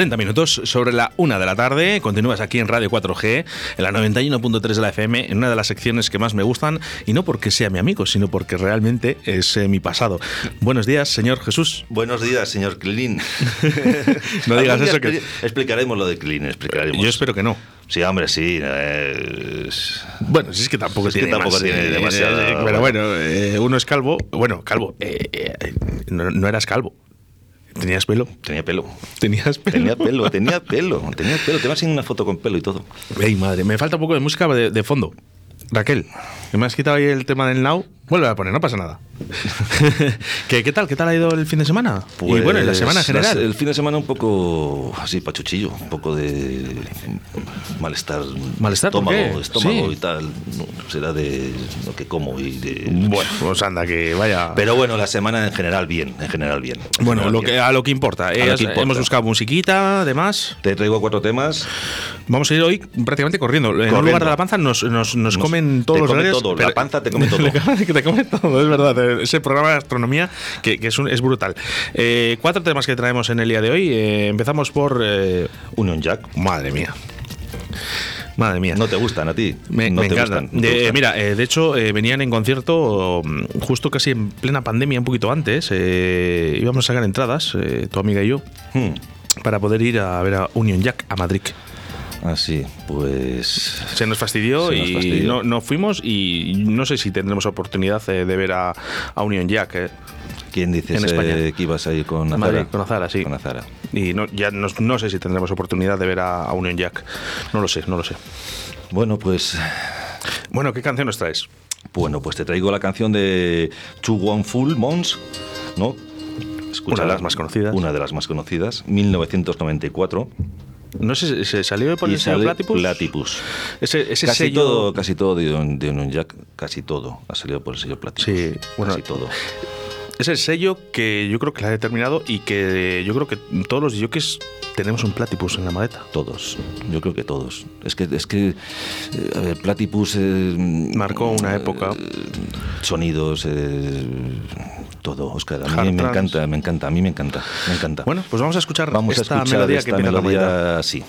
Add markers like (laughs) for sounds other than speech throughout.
30 minutos sobre la una de la tarde. Continúas aquí en Radio 4G, en la 91.3 de la FM, en una de las secciones que más me gustan, y no porque sea mi amigo, sino porque realmente es eh, mi pasado. Buenos días, señor Jesús. Buenos días, señor Clean. (laughs) no digas eso que. Explicaremos lo de Clean, explicaremos. Yo espero que no. Sí, hombre, sí. Bueno, sí es que tampoco, tiene, tampoco tiene eh, demasiado. Eh, pero bueno, uno es calvo. Bueno, calvo. no, eras calvo. ¿Tenías pelo? Tenía pelo. ¿Tenías pelo? Tenía pelo, tenía pelo, tenía pelo. Te vas en una foto con pelo y todo. Ey, madre, me falta un poco de música de, fondo. Raquel, me has quitado ahí el tema del now. Vuelve a poner, no pasa nada. (laughs) ¿Qué, ¿Qué, tal? ¿Qué tal ha ido el fin de semana? Pues, y bueno, la semana en general. el fin de semana un poco así, pachuchillo, un poco de malestar. ¿Malestar? Estómago, estómago y tal. será de lo que como y de. Bueno, pues anda, que vaya. Pero bueno, la semana en general bien, en general bien. bueno, lo Que, a lo que importa. Eh, hemos buscado musiquita, además. Te traigo cuatro temas. Vamos a ir hoy prácticamente corriendo. En un lugar de la panza nos, nos, nos comen todos los come todo. La panza te come todo. (laughs) te come todo, es verdad. Eh, ese programa de astronomía que, es, es, brutal. Eh, cuatro temas que traemos en el día de hoy. Eh, empezamos por Union Jack. Madre mía. Madre mía. ¿No te gustan a ti? Me, no encantan. mira, de hecho, venían en concierto mm, justo casi en plena pandemia, un poquito antes. íbamos a sacar entradas, tu amiga y yo, hmm. para poder ir a ver a Union Jack a Madrid. Así, pues. Se nos fastidió y No, fuimos y no sé si tendremos oportunidad de, ver a, Union Jack. Eh, ¿Quién dices eh, que ibas a ir con Azara? con Azara, sí. Con Azara. Y no, ya no, sé si tendremos oportunidad de ver a, Union Jack. No lo sé, no lo sé. Bueno, pues. Bueno, ¿qué canción nos traes? Bueno, pues te traigo la canción de Two One Full Mons, ¿no? una de las más conocidas. Una de las más conocidas, 1994. No sé, ¿se salió por el sello Platypus? Platypus. Ese, casi sello... todo, casi todo de, de un Jack, casi todo ha salido por el sello Platypus. Sí, bueno, casi todo. Es el sello que yo creo que la ha determinado y que yo creo que todos los jockeys tenemos un Platypus en la maleta. Todos, yo creo que todos. Es que, es que eh, a ver, Platypus... Eh, Marcó una época. Eh, sonidos, todo, Oscar. A mí me encanta, me encanta, a mí me encanta, me encanta. Bueno, pues vamos a escuchar vamos esta a escuchar melodía esta que melodía así.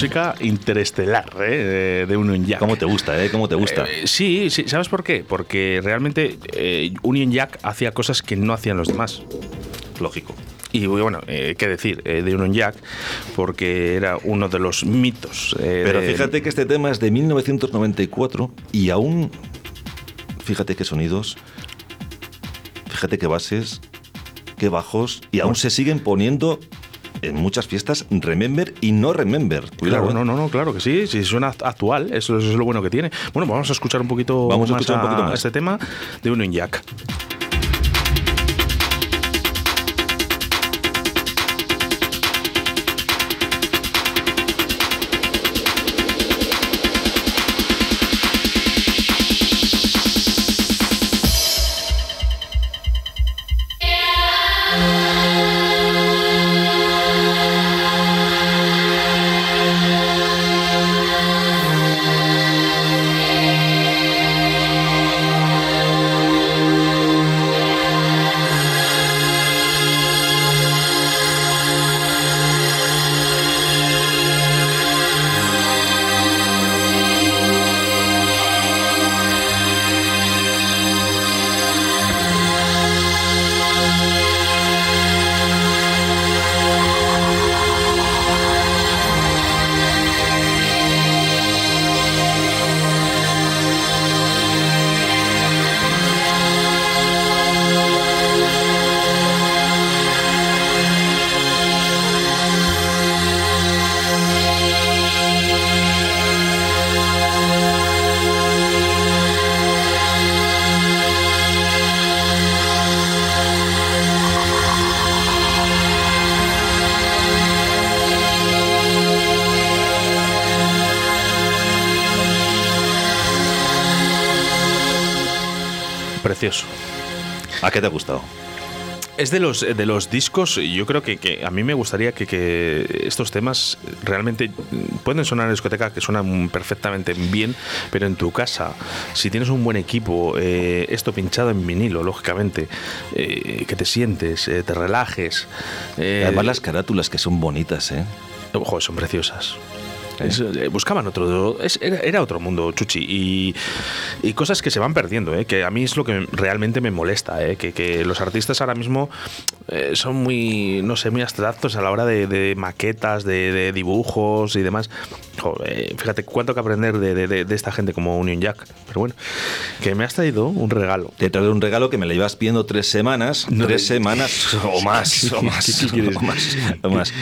Música interestelar ¿eh? de Union Jack. ¿Cómo te gusta, eh? ¿Cómo te gusta? Eh, sí, sí, ¿sabes por qué? Porque realmente eh, Union Jack hacía cosas que no hacían los demás. Lógico. Y bueno, eh, qué decir eh, de Union Jack, porque era uno de los mitos. eh, Pero de- fíjate que este tema es de 1994 y aún, fíjate qué sonidos, fíjate qué bases, qué bajos, y aún se siguen poniendo en muchas fiestas Remember y no Remember. Cuidado, Claro, ¿eh? no, no, no, claro que sí, sí suena act- actual, eso, eso es lo bueno que tiene. Bueno, pues vamos a escuchar un poquito Vamos a más escuchar un poquito más. este tema de Union Jack. Precioso. ¿A qué te ha gustado? Es de los, de los discos, yo creo que, que a mí me gustaría que, que estos temas realmente pueden sonar en discoteca, que suenan perfectamente bien, pero en tu casa, si tienes un buen equipo, eh, esto pinchado en vinilo, lógicamente, eh, que te sientes, eh, te relajes. Además las carátulas que son bonitas, ¿eh? Ojo, son preciosas. Es, eh, buscaban otro. es- era, otro mundo, Chuchi. Y, y cosas que se van perdiendo, ¿eh? que a mí es lo que realmente me molesta. ¿eh? Que, que los artistas ahora mismo eh, son muy, no sé, muy abstractos a la hora de, de maquetas, de, de dibujos y demás. Jo, eh, fíjate cuánto que aprender de, de- esta gente como Union Jack. Pero bueno, que me has traído un regalo. Te he traído un regalo que me lo llevas pidiendo tres semanas, No, tres de- semanas (laughs) o más, o más, o más.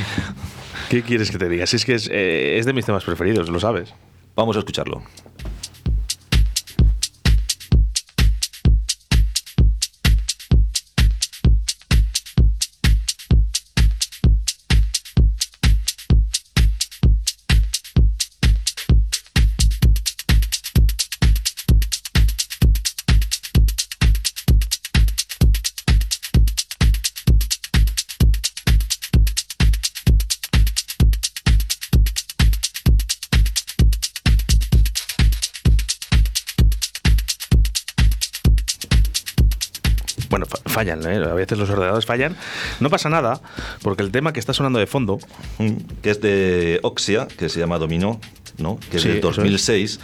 ¿Qué quieres que te diga? Si es que es, eh, es de mis temas preferidos, lo sabes. Vamos a escucharlo. Bueno, fa- fallan, ¿eh? a veces los ordenadores fallan. No pasa nada, porque el tema que está sonando de fondo, Mm, que es de Oxia, que se llama Dominó, ¿no? que es Sí, de eso es. 2006.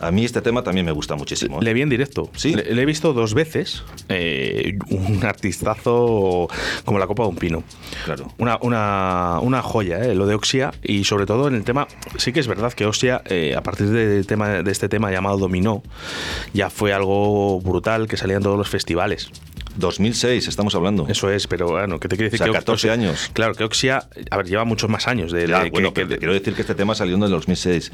A mí este tema también me gusta muchísimo. ¿eh? le vi en directo. Sí. Le, le he visto dos veces. eh, un artistazo como la copa de un pino. Claro. Una, una, una joya, ¿eh? lo de Oxia. Y sobre todo en el tema, sí que es verdad que Oxia, eh, a partir del tema, de este tema llamado Dominó, ya fue algo brutal que salía en todos los festivales. 2006, estamos hablando. Eso es, pero bueno, ¿qué te quiere decir? O sea, que 14 Oxia- años. Claro, que Oxia, a ver, lleva muchos más años de, Ya, de- bueno, que- pero que- te quiero decir que este tema salió en el 2006,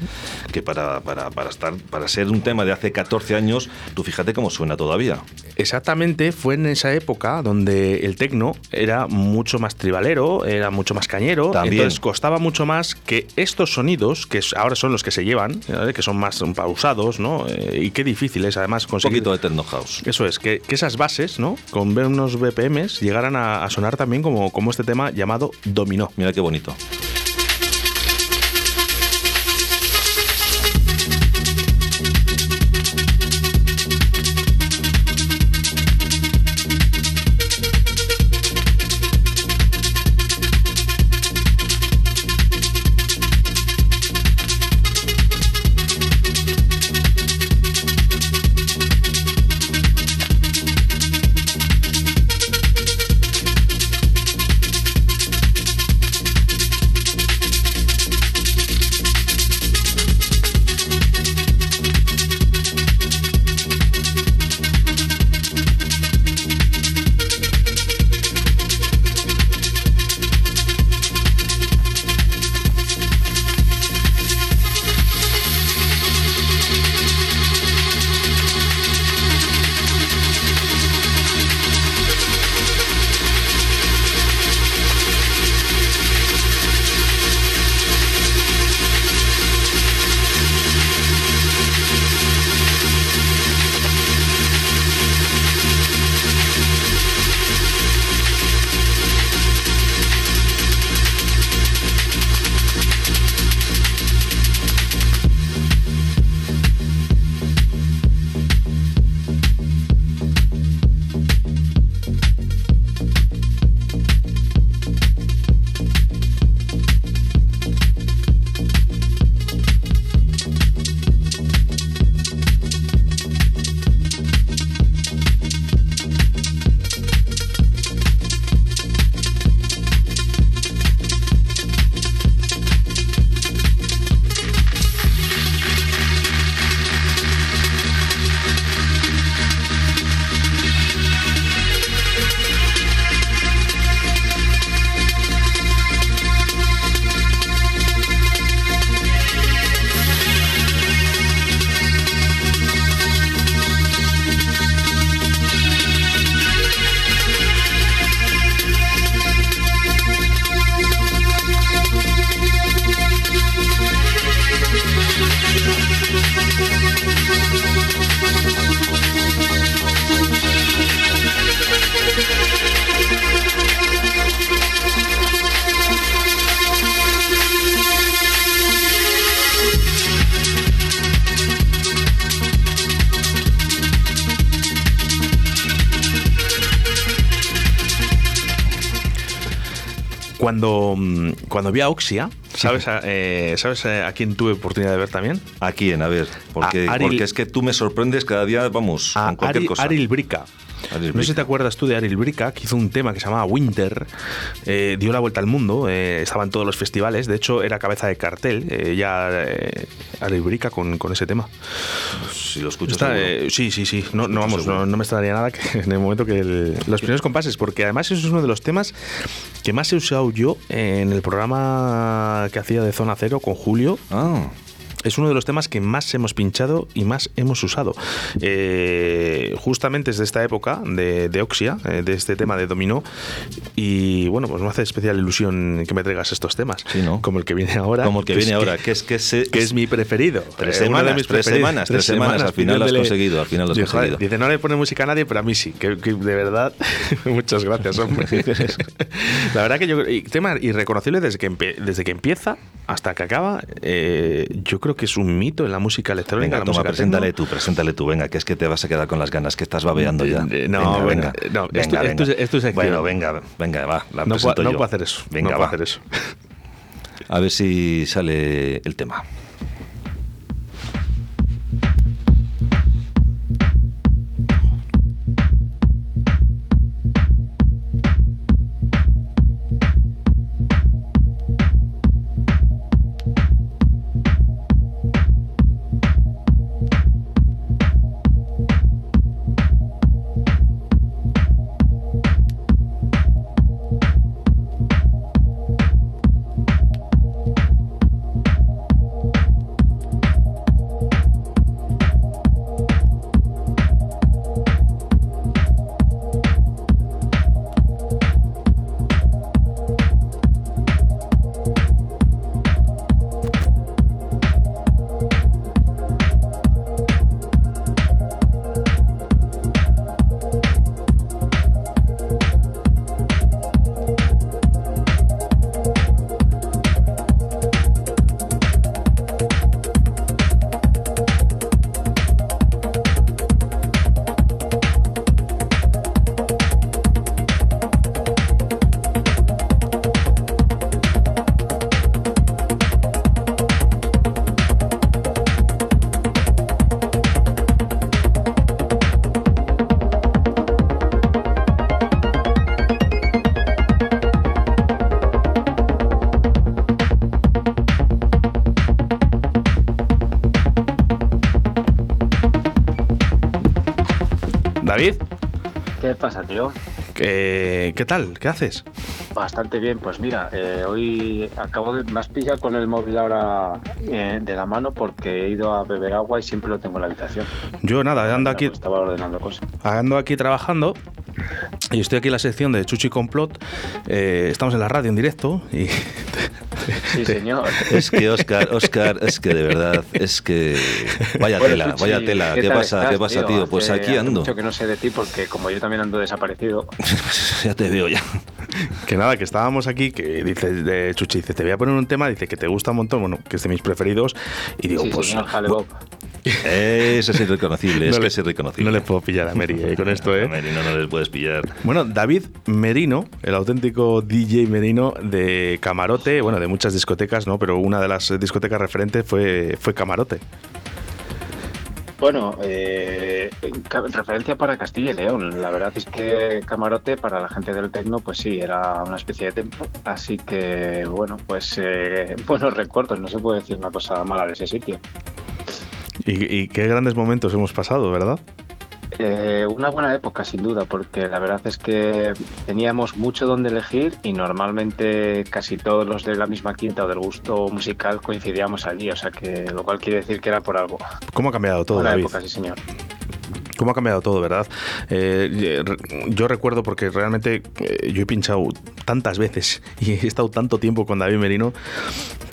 que para, para, para, estar, para ser un tema de hace 14 años, tú fíjate cómo suena todavía. Exactamente, fue en esa época donde el tecno era mucho más tribalero, era mucho más cañero, También. entonces costaba mucho más que estos sonidos, que ahora son los que se llevan, ¿vale? que son más pausados, ¿no? Eh, y qué difícil es además Un conseguir... poquito de techno house. Eso es, que, que esas bases, ¿no? Con ver unos BPMs, llegaran a, sonar también como, como este tema llamado Dominó. Mira qué bonito. Cuando, mm, cuando vi a Oxia, ¿sabes a, eh, ¿sabes a quién tuve oportunidad de ver también? ¿A quién? A ver, porque, A Aril- porque es que tú me sorprendes cada día, vamos, A con cualquier cosa. Aril Brica. Aril No sé si te acuerdas tú de Aril Brica, que hizo un tema que se llamaba Winter, eh, dio la vuelta al mundo, eh, estaba en todos los festivales, de hecho era cabeza de cartel, eh, ya eh, Aril Brica con, con ese tema. Si lo escucho Está, eh, sí, sí, sí. No, no, vamos, no, no me extrañaría nada que (laughs) en el momento que el- los primeros compases, porque además eso es uno de los temas que más he usado yo en el programa que hacía de Zona Cero con Julio. Ah, Es uno de los temas que más hemos pinchado y más hemos usado. Eh, justamente es de esta época de, de Oxia, eh, de este tema de Dominó. Y bueno, pues me hace especial ilusión que me traigas estos temas. Sí, ¿no? Como el que viene ahora. como el que es viene ahora, que es que, se- que es mi preferido. Tres Eh, semanas, mis tres semanas, tres semanas, al final lo has conseguido, al final lo has Dice, conseguido. Dice, no le pone música a nadie, pero a mí sí. Que, que de verdad, (laughs) muchas gracias, hombre. (laughs) La verdad que yo tema irreconocible desde que, empe- desde que empieza hasta que acaba, eh, yo creo que es un mito en la música electrónica. Venga, la toma, música preséntale techno. tú, preséntale tú, venga, que es que te vas a quedar con las ganas, que estás babeando ya. Eh, no, bueno, no, es tu- es tu- es tu sección. Bueno, venga, venga, va, la No, presento puedo, no yo. puedo hacer eso. Venga, no va. puedo hacer eso. A ver si sale el tema. Pasa, tío? ¿qué, qué tal? ¿Qué haces? Bastante bien, pues mira, eh, hoy acabo de... Me has pillado con el móvil ahora eh, de la mano porque he ido a beber agua y siempre lo tengo en la habitación. Yo nada, ando aquí, Estaba ordenando cosas. ando aquí trabajando y estoy aquí en la sección de Chuchi Complot. Eh, estamos en la radio en directo y Sí, (laughs) señor. Es que Oscar, Oscar, es que de verdad, es que vaya Bueno, tela, Chuchi, vaya tela. ¿Qué tal pasa? estás, ¿Qué pasa, tío? Pues Hace- aquí ando. mucho que no sé de ti porque como yo también ando desaparecido. (laughs) ya te veo ya. que nada, que estábamos aquí, que dice de Chuchi, dice, te voy a poner un tema, dice que te gusta un montón, bueno, que es de mis preferidos, y digo, sí, pues señor Jale Bob. Eso es irreconocible, es no que le- es irreconocible. No le puedo pillar a Mary eh, con esto, ¿eh? Merino, no les puedes pillar. Bueno, David Merino, el auténtico DJ Merino de Camarote, bueno, de muchas discotecas, ¿no? Pero una de las discotecas referentes fue, fue Camarote. Bueno, eh, en referencia para Castilla y León. La verdad es que Camarote para la gente del tecno, pues sí, era una especie de templo. Así que, bueno, pues eh, (laughs) buenos recuerdos. No se puede decir una cosa mala de ese sitio. Y, y qué grandes momentos hemos pasado, ¿verdad? Eh, una buena época, sin duda, porque la verdad es que teníamos mucho donde elegir y normalmente casi todos los de la misma quinta o del gusto musical coincidíamos allí. O sea que, lo cual quiere decir que era por algo. ¿Cómo ha cambiado todo, David? época, sí, señor. ¿Cómo ha cambiado todo, verdad? Eh, yo recuerdo porque realmente eh, yo he pinchado tantas veces (laughs) y he estado tanto tiempo con David Merino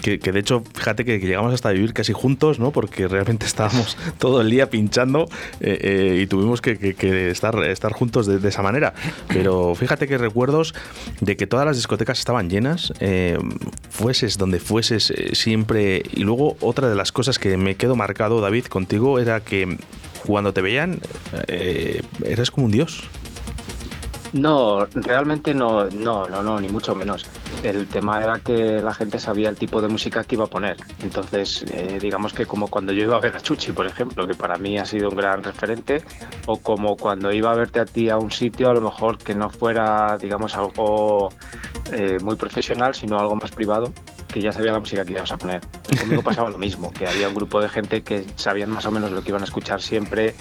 que, que de hecho, fíjate que, que llegamos hasta vivir casi juntos, ¿no? Porque realmente (laughs) estábamos todo el día pinchando eh, eh, y tuvimos que, que- estar, estar juntos de, de esa manera. Pero fíjate que recuerdos de que todas las discotecas estaban llenas, eh, fueses donde fueses eh, siempre. Y luego otra de las cosas que me quedo marcado, David, contigo, era que cuando te veían, eh, eras como un dios. No, realmente no, no, no, no, ni mucho menos. el tema era que la gente sabía el tipo de música que iba a poner. Entonces, eh, digamos que como cuando yo iba a ver a Chuchi, por ejemplo, que para mí ha sido un gran referente, o como cuando iba a verte a ti a un sitio, a lo mejor que no fuera, digamos, algo eh, muy profesional, sino algo más privado, que ya sabía la música que ibas a poner. Conmigo pasaba lo mismo, que había un grupo de gente que sabían más o menos lo que iban a escuchar siempre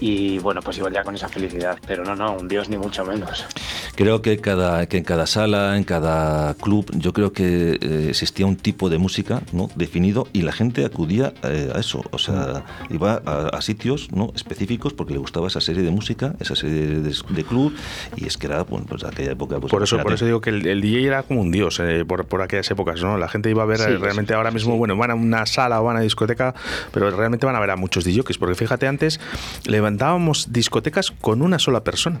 y bueno, pues iban ya con esa felicidad. Pero no, no, un dios ni mucho menos. Creo que, cada, que en cada sala, en cada club, yo creo que eh, existía un tipo de música ¿no? definido y la gente acudía eh, a eso. O sea, iba a, sitios ¿no? específicos porque le gustaba esa serie de música, esa serie de, club y es que era, bueno, pues aquella época... Pues, por, eso, por eso digo que el, DJ era como un dios eh, por, por aquellas épocas, ¿no? La gente iba a ver realmente ahora mismo, bueno, van a una sala o van a discoteca, pero realmente van a ver a muchos DJs, porque fíjate, antes levantábamos discotecas con una sola persona.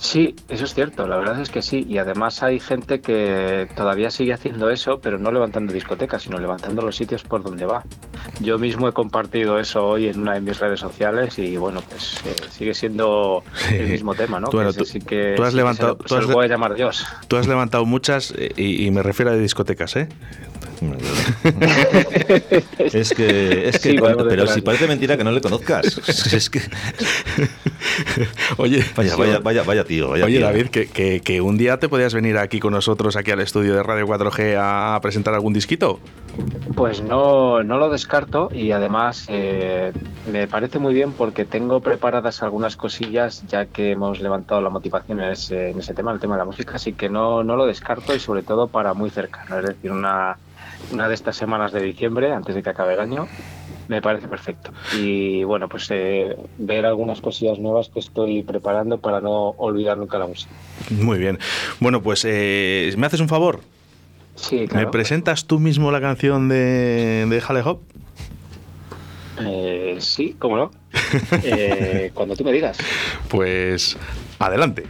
Sí, eso es cierto, la verdad es que sí. Y además hay gente que todavía sigue haciendo eso, pero no levantando discotecas, sino levantando los sitios por donde va. Yo mismo he compartido eso hoy en una de mis redes sociales y bueno, pues eh, sigue siendo el mismo tema, ¿no? Tú, que, tú has levantado, tú has, voy a llamar Dios. Tú has levantado muchas eh, y, me refiero a discotecas, ¿eh? (laughs) es que, es que pero si parece mentira que no le conozcas. (laughs) Es que. (laughs) Oye, vaya, vaya, vaya, vaya tío. oye, David, que, que, un día te podías venir aquí con nosotros, aquí al estudio de Radio 4G, a presentar algún disquito. Pues no, no lo descarto y además eh, me parece muy bien porque tengo preparadas algunas cosillas ya que hemos levantado la motivación en ese, en ese tema, el tema de la música, así que no, no lo descarto y sobre todo para muy cercano, es decir, una una de estas semanas de diciembre, antes de que acabe el año, me parece perfecto. Y bueno, pues eh, ver algunas cosillas nuevas que estoy preparando para no olvidar nunca la música. Muy bien. Bueno, pues eh, ¿me haces un favor? Sí, claro. ¿Me presentas tú mismo la canción de, de Halle Hop? Eh, sí, cómo no. (laughs) cuando tú me digas. Pues adelante.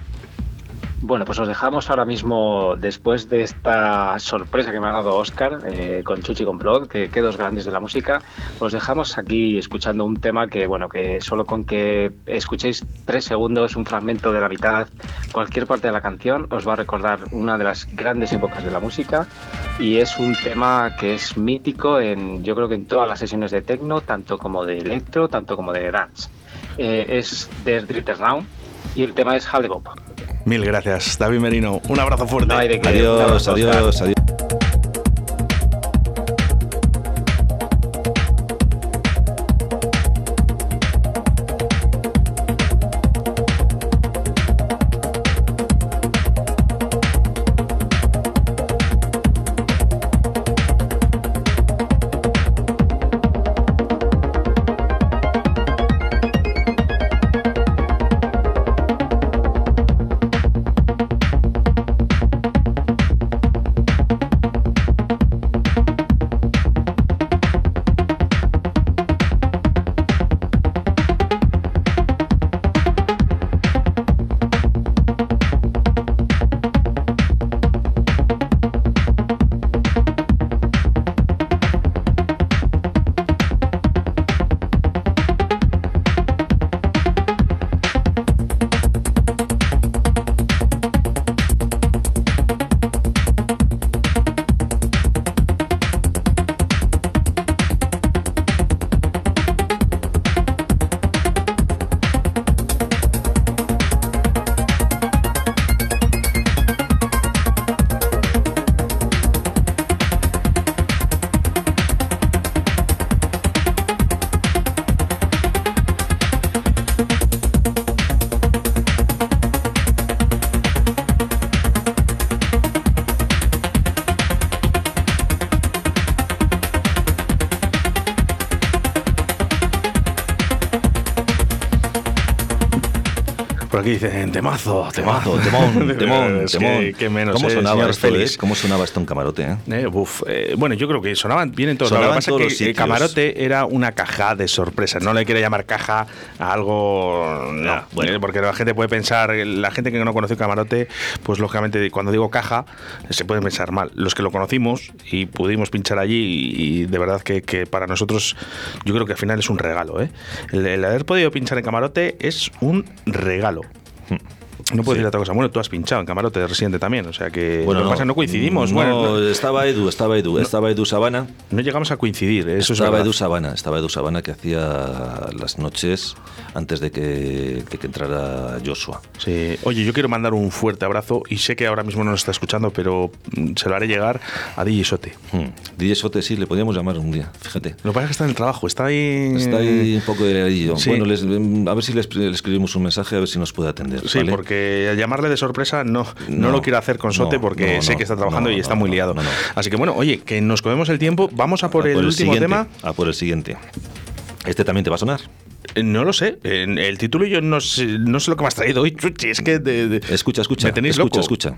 Bueno, pues os dejamos ahora mismo, después de esta sorpresa que me ha dado Oscar eh, con Chuchi Complot, que, que dos grandes de la música, os dejamos aquí escuchando un tema que, bueno, que solo con que escuchéis tres segundos, un fragmento de la mitad, cualquier parte de la canción, os va a recordar una de las grandes épocas de la música y es un tema que es mítico en, yo creo que en todas las sesiones de techno, tanto como de electro, tanto como de dance. Eh, es de Dritter Round y el tema es Halle Bob. Mil gracias, David Merino. Un abrazo fuerte. adiós, adiós, adiós. Dicen temazo, temazo, temón, (laughs) temón, temón. Que, menos, ¿Cómo eh, sonaba esto, eh? ¿Cómo sonaba esto en camarote? Eh? eh uf, bueno, yo creo que sonaban bien en todos Lo que pasa es que camarote era una caja de sorpresas. No le quiere llamar caja a algo. No, bueno. porque la gente puede pensar, la gente que no conoce camarote, pues lógicamente cuando digo caja, se puede pensar mal. Los que lo conocimos y pudimos pinchar allí, y, de verdad que, que, para nosotros, yo creo que al final es un regalo. ¿eh? el haber podido pinchar en camarote es un regalo. Hm. No puedo Sí. decir otra cosa. Bueno, tú has pinchado en Camarote de Residente también, o sea que. Bueno, lo que pasa es no coincidimos. No, bueno, no, estaba Edu, estaba Edu, estaba Edu Sabana. no llegamos a coincidir, eso es estaba verdad. Edu Sabana, estaba Edu Sabana que hacía las noches antes de que, de que entrara Joshua. Sí. Oye, yo quiero mandar un fuerte abrazo y sé que ahora mismo no nos está escuchando, pero mm, se lo haré llegar a DJ Sote. Hmm. DJ Sote, sí, le podíamos llamar un día, fíjate. Lo que pasa es que está en el trabajo, está ahí. Está ahí un poco de Sí. Bueno, les- a ver si le, le escribimos un mensaje, a ver si nos puede atender. Sí, ¿vale? porque al llamarle de sorpresa no, no, No, lo quiero hacer con Sote no, porque no, sé que está trabajando y está muy liado. Así que bueno, oye, que nos comemos el tiempo, vamos a por, A el, último siguiente, tema. A por el siguiente. Este también te va a sonar. Eh, No lo sé, el título yo no sé, no sé lo que me has traído hoy, Chuchi, es que de- de- Escucha, escucha. me tenéis escucha, loco. escucha.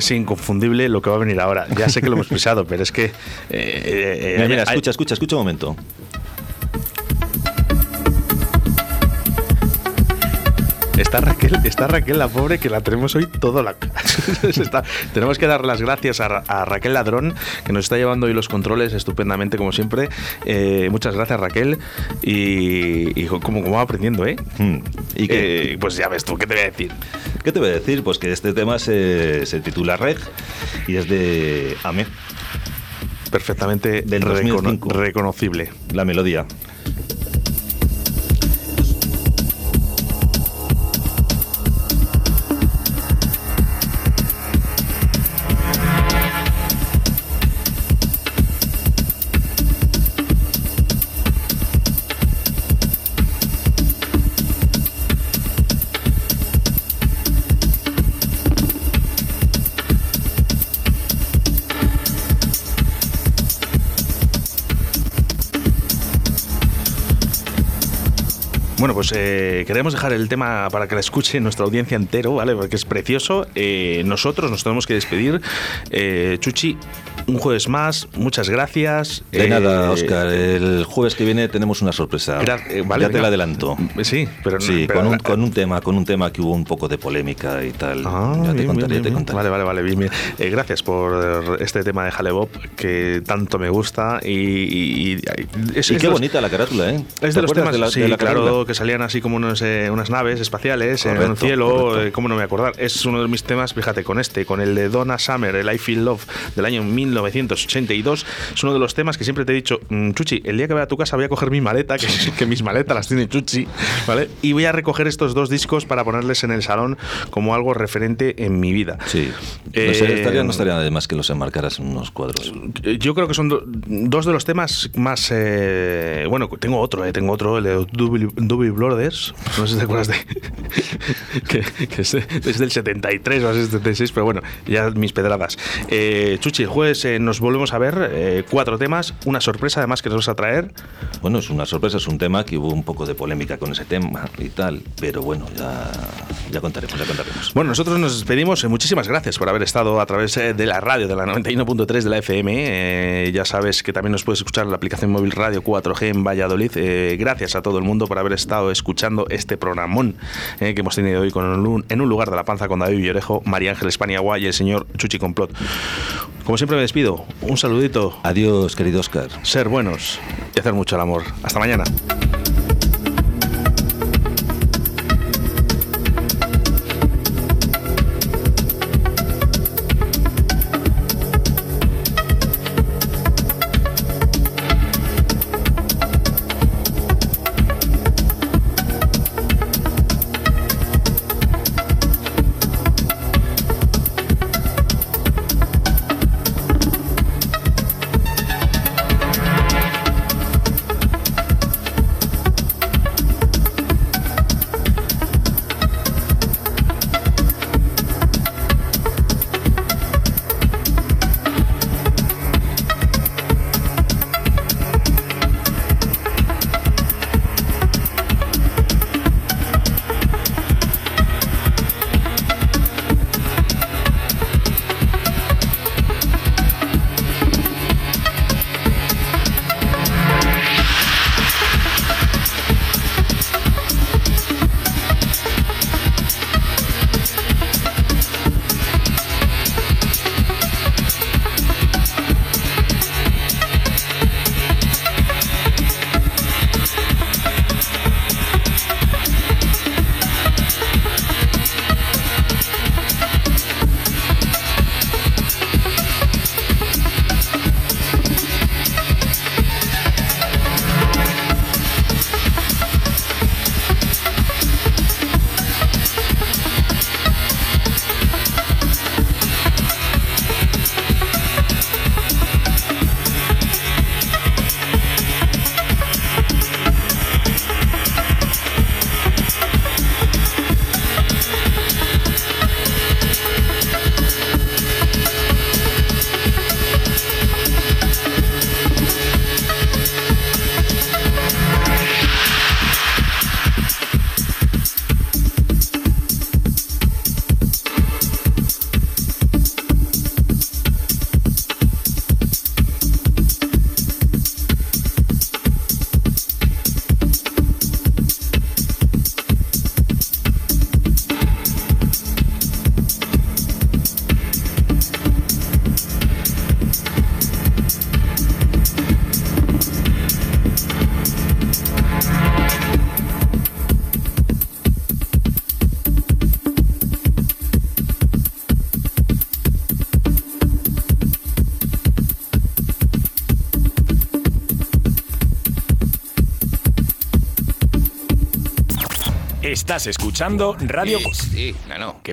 Es inconfundible lo que va a venir ahora. Ya sé que lo hemos (laughs) pisado, pero es que... eh, eh, Mira, mira, hay- escucha, escucha, escucha un momento. Está Raquel, está Raquel la pobre que la tenemos hoy todo la (laughs) está- tenemos que dar las gracias a, Ra- a Raquel Ladrón que nos está llevando hoy los controles estupendamente como siempre. Eh, muchas gracias Raquel y, y como, como va aprendiendo, ¿eh? Hmm. ¿Y qué, Eh, pues ya ves tú, ¿qué te voy a decir? qué te voy a decir? Pues que este tema se, se titula Reg y es de AME, Perfectamente Del recono- 2005. reconocible. la melodía. Pues eh, queremos dejar el tema para que la escuche nuestra audiencia entero, ¿vale? Porque es precioso. Eh, nosotros nos tenemos que despedir. Eh, Chuchi, un jueves más, muchas gracias. De Eh, nada, Oscar. El jueves que viene tenemos una sorpresa. Eh, vale, ya te venga. la adelanto. Sí, pero no- Sí, pero- con un, con un tema, con un tema que hubo un poco de polémica y tal. Ah, ya te bien, contaré, bien, te contaré. Vale, vale, vale, bien. Eh, gracias por este tema de Jalebop que tanto me gusta y, y- y- es, Y es qué los- bonita la carátula, ¿eh? Es ¿Te de los temas, de la, sí, de la claro, que salían así como unos, eh, unas naves espaciales en Correcto, cielo, correcto. eh, ¿cómo no me acordar? Es uno de mis temas, fíjate, con este, con el de Donna Summer, el I Feel Love del año 1982. Es uno de los temas que siempre te he dicho, "Mm, Chuchi, el día que vaya a tu casa voy a coger mi maleta, que, (laughs) que mis maletas las tiene Chuchi, ¿vale? Y voy a recoger estos dos discos para ponerles en el salón como algo referente en mi vida. Sí. Eh, no, sé, estaría, no estaría nada más que los enmarcaras en unos cuadros. Eh, Yo creo que son do- dos de los temas más. eh, bueno, tengo otro, eh, tengo otro, el de Doobie Brothers. No sé si te acuerdas de. (laughs) que, que es, de- es del 73 o así, 76, pero bueno, ya mis pedradas. Eh, Chuchi, el jueves eh, nos volvemos a ver. eh, cuatro temas, una sorpresa además que nos vas a traer. Bueno, es una sorpresa, es un tema que hubo un poco de polémica con ese tema y tal, pero bueno, ya, ya contaremos, ya contaremos. Bueno, nosotros nos despedimos. Eh, Muchísimas gracias por haber estado a través eh, de la radio, de la 91.3 de la FM. Eh, ya sabes que también nos puedes escuchar en la aplicación móvil Radio 4G en Valladolid. Eh, gracias a todo el mundo por haber estado escuchando este programón que hemos tenido hoy con un- en un lugar de la panza con David Villorejo, María Ángel Espaniagua y el señor Chuchi Complot. Como siempre me despido. Un saludito. Adiós, querido Oscar. Ser buenos y hacer mucho el amor. Hasta mañana. Estás escuchando Radio... Sí, sí, no, no.